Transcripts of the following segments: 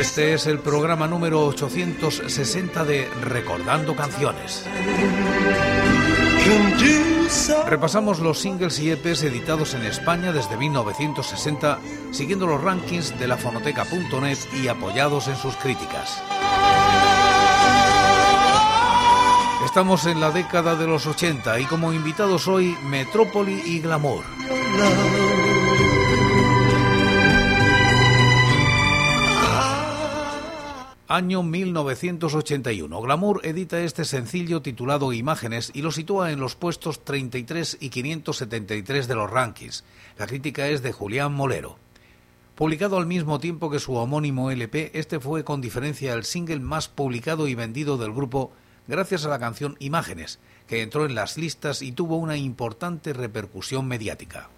Este es el programa número 860 de Recordando Canciones. Repasamos los singles y EPs editados en España desde 1960, siguiendo los rankings de la fonoteca.net y apoyados en sus críticas. Estamos en la década de los 80 y como invitados hoy Metrópoli y Glamour. Año 1981. Glamour edita este sencillo titulado Imágenes y lo sitúa en los puestos 33 y 573 de los rankings. La crítica es de Julián Molero. Publicado al mismo tiempo que su homónimo LP, este fue con diferencia el single más publicado y vendido del grupo gracias a la canción Imágenes, que entró en las listas y tuvo una importante repercusión mediática.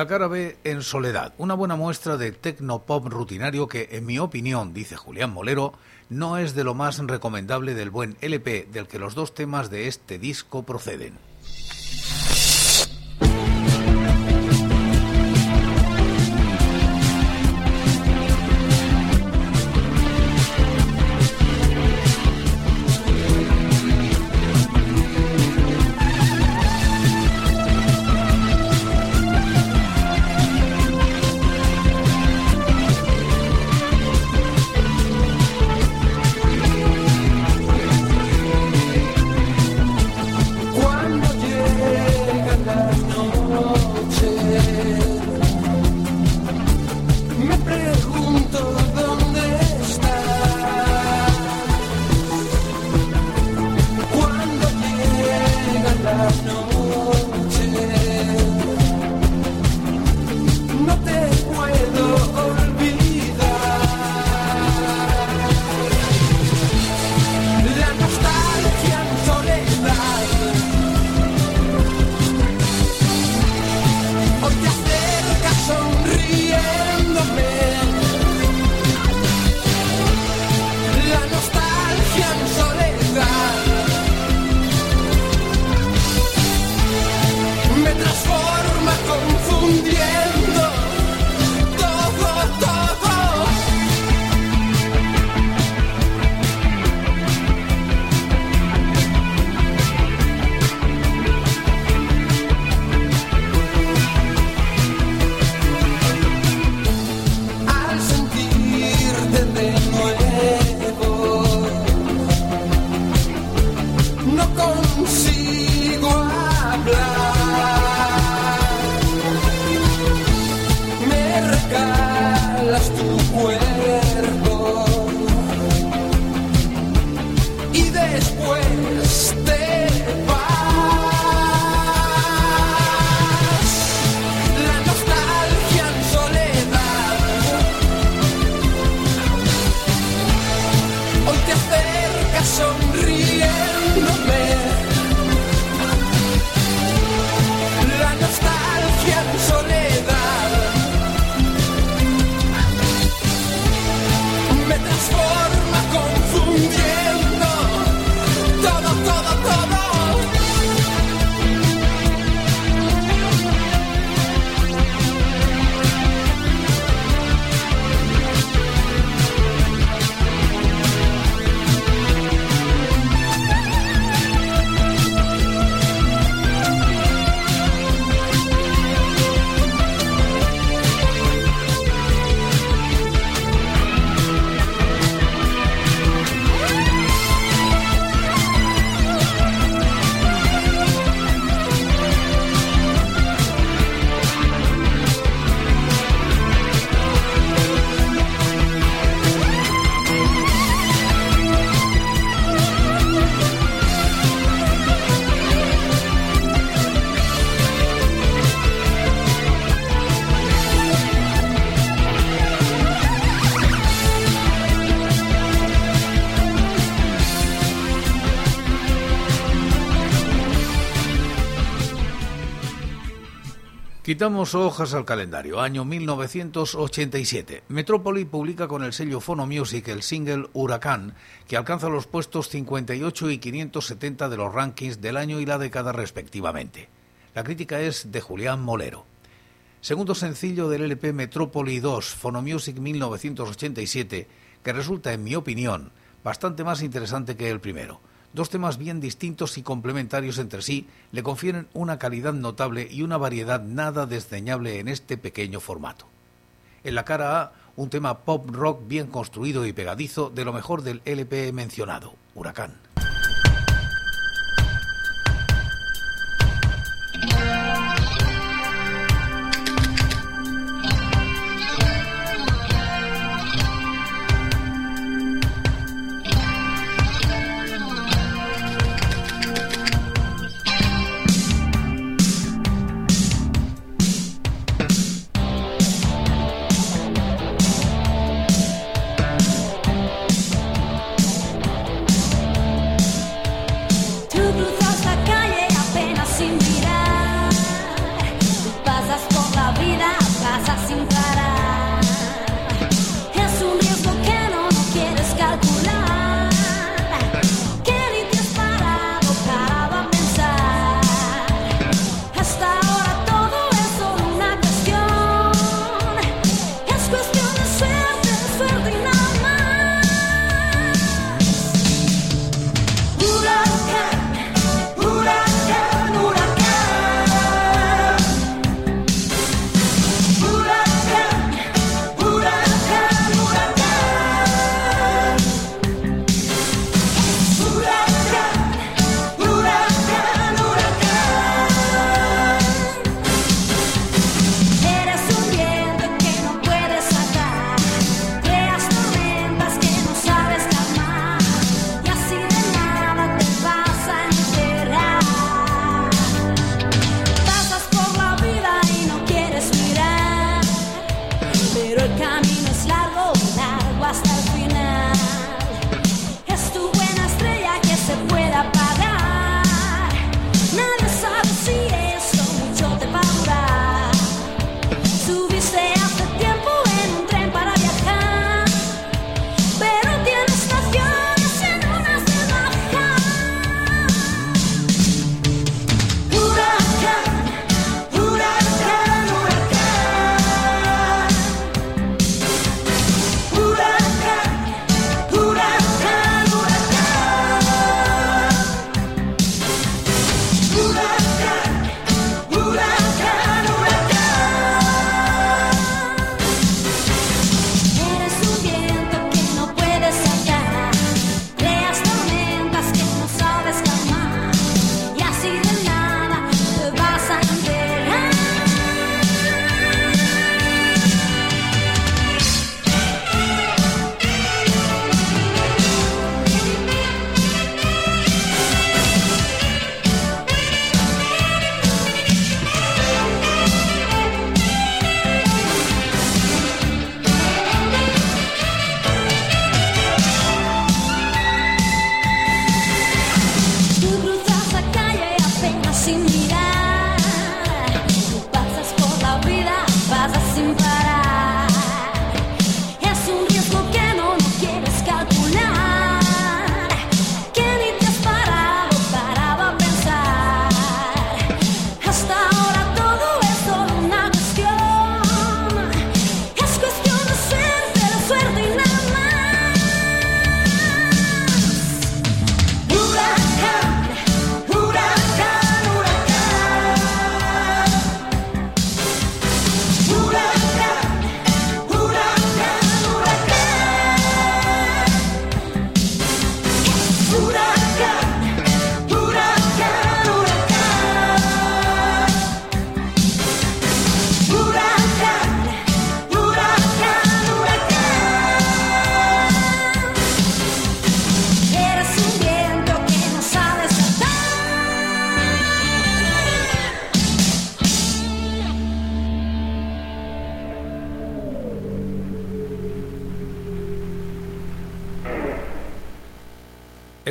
La cara B, En Soledad, una buena muestra de tecno-pop rutinario que, en mi opinión, dice Julián Molero, no es de lo más recomendable del buen LP del que los dos temas de este disco proceden. Quitamos hojas al calendario. Año 1987. Metrópoli publica con el sello Phono Music el single Huracán, que alcanza los puestos 58 y 570 de los rankings del año y la década respectivamente. La crítica es de Julián Molero. Segundo sencillo del LP Metrópoli 2, Phono Music 1987, que resulta, en mi opinión, bastante más interesante que el primero Dos temas bien distintos y complementarios entre sí le confieren una calidad notable y una variedad nada desdeñable en este pequeño formato. En la cara A, un tema pop rock bien construido y pegadizo de lo mejor del LP mencionado, Huracán.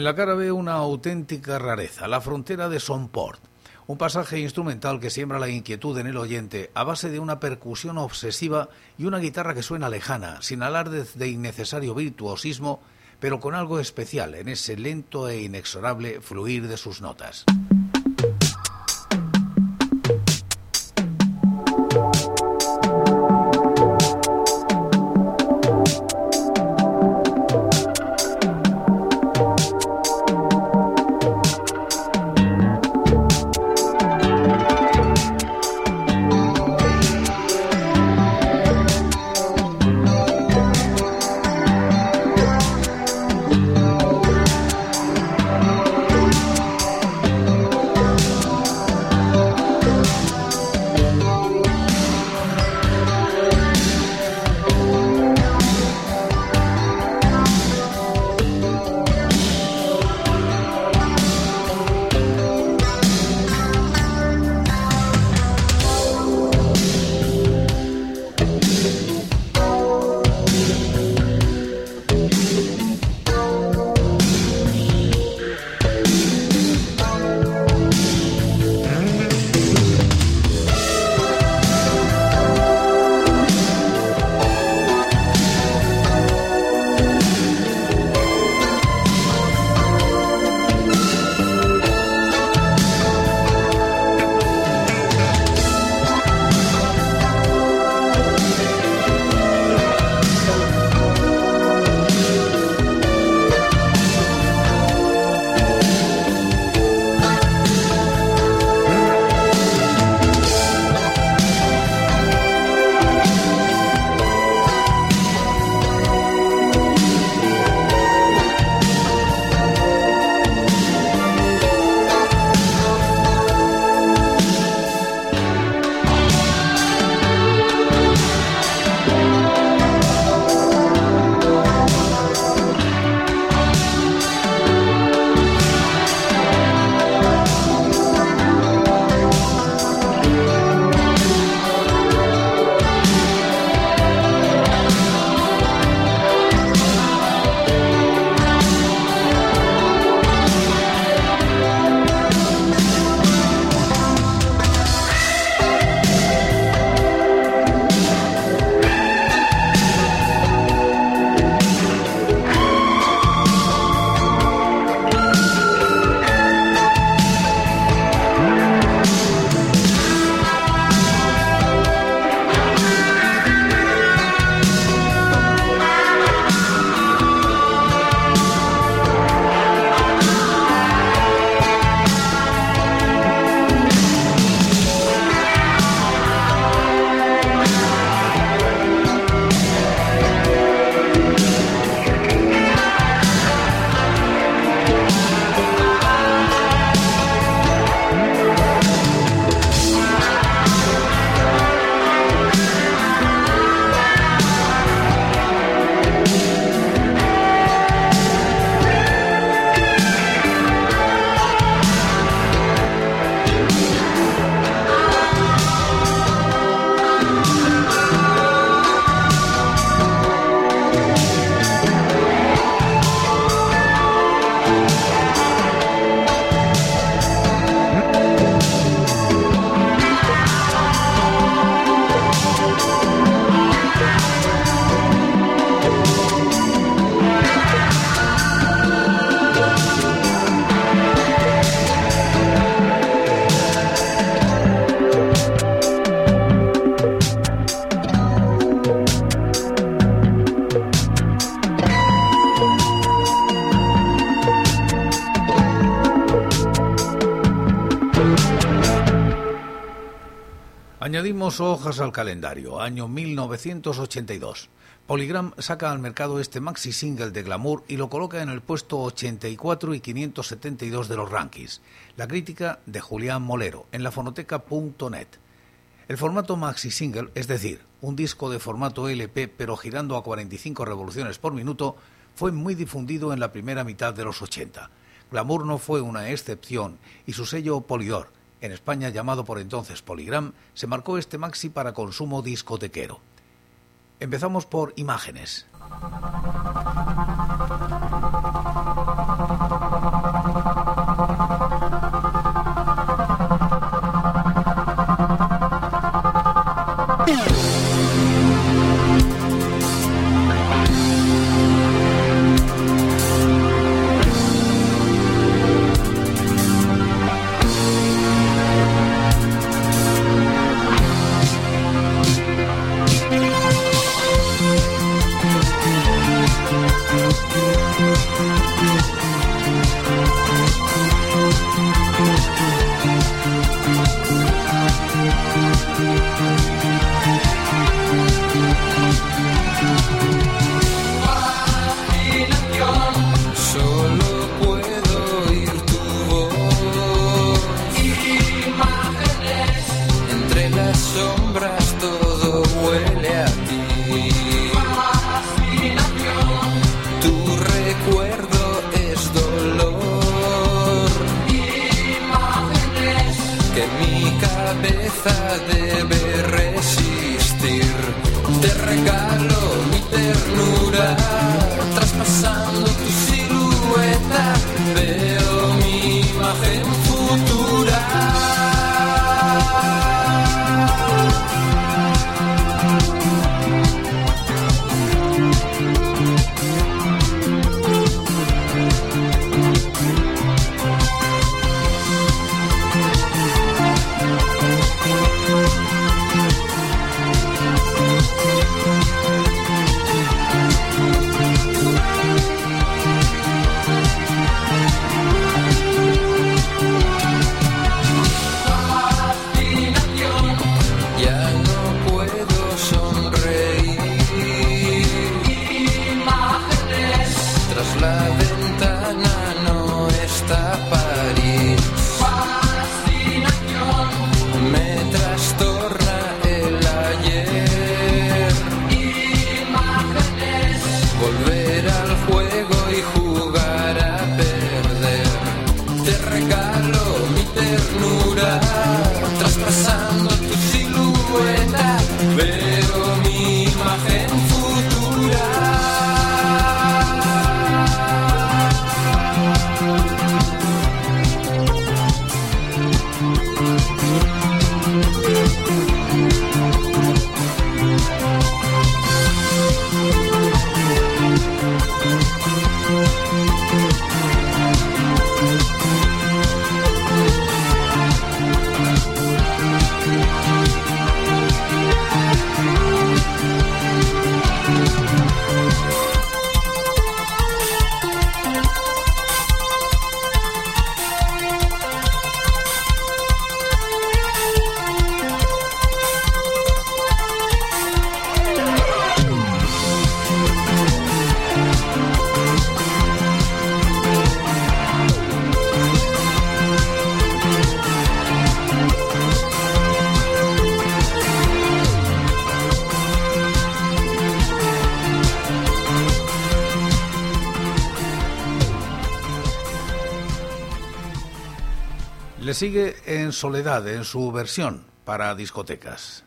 La cara ve una auténtica rareza, la frontera de Sonport, un pasaje instrumental que siembra la inquietud en el oyente a base de una percusión obsesiva y una guitarra que suena lejana, sin alardes de innecesario virtuosismo, pero con algo especial en ese lento e inexorable fluir de sus notas. Añadimos hojas al calendario, año 1982. Polygram saca al mercado este maxi single de glamour y lo coloca en el puesto 84 y 572 de los rankings. La crítica de Julián Molero en la fonoteca.net. El formato maxi single, es decir, un disco de formato LP pero girando a 45 revoluciones por minuto, fue muy difundido en la primera mitad de los 80. Glamour no fue una excepción y su sello Polydor en España llamado por entonces Polygram, se marcó este maxi para consumo discotequero. Empezamos por imágenes. Sigue en Soledad en su versión para discotecas.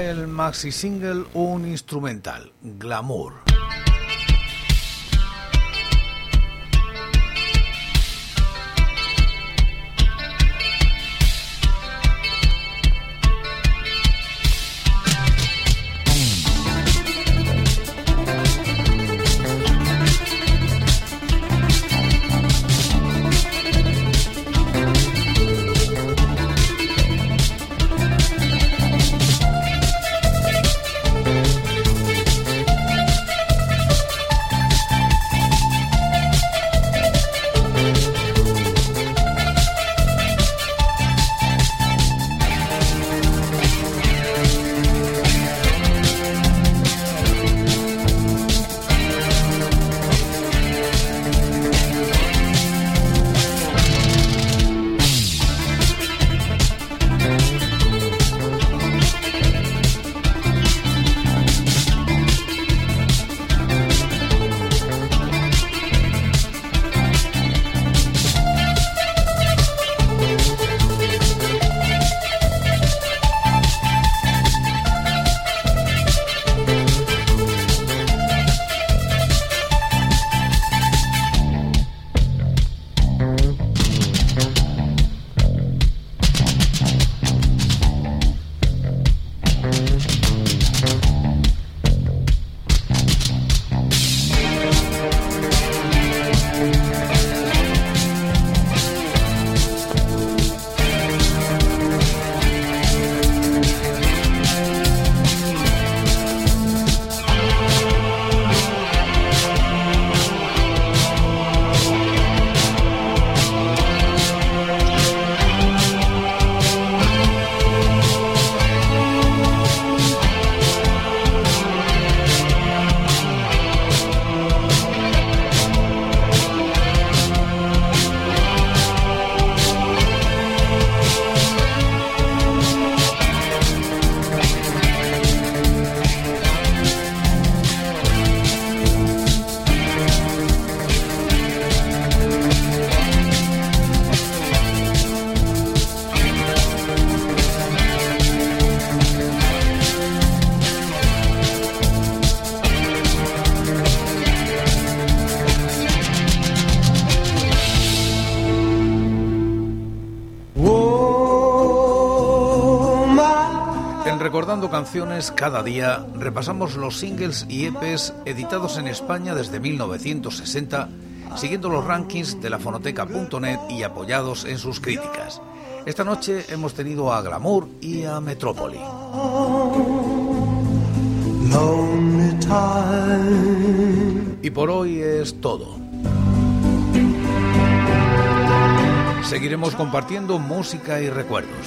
El maxi single un instrumental, Glamour. Canciones cada día, repasamos los singles y EPs editados en España desde 1960, siguiendo los rankings de la fonoteca.net y apoyados en sus críticas. Esta noche hemos tenido a Glamour y a Metrópoli. Y por hoy es todo. Seguiremos compartiendo música y recuerdos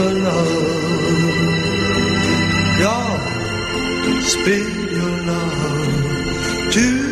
your love. God, your love to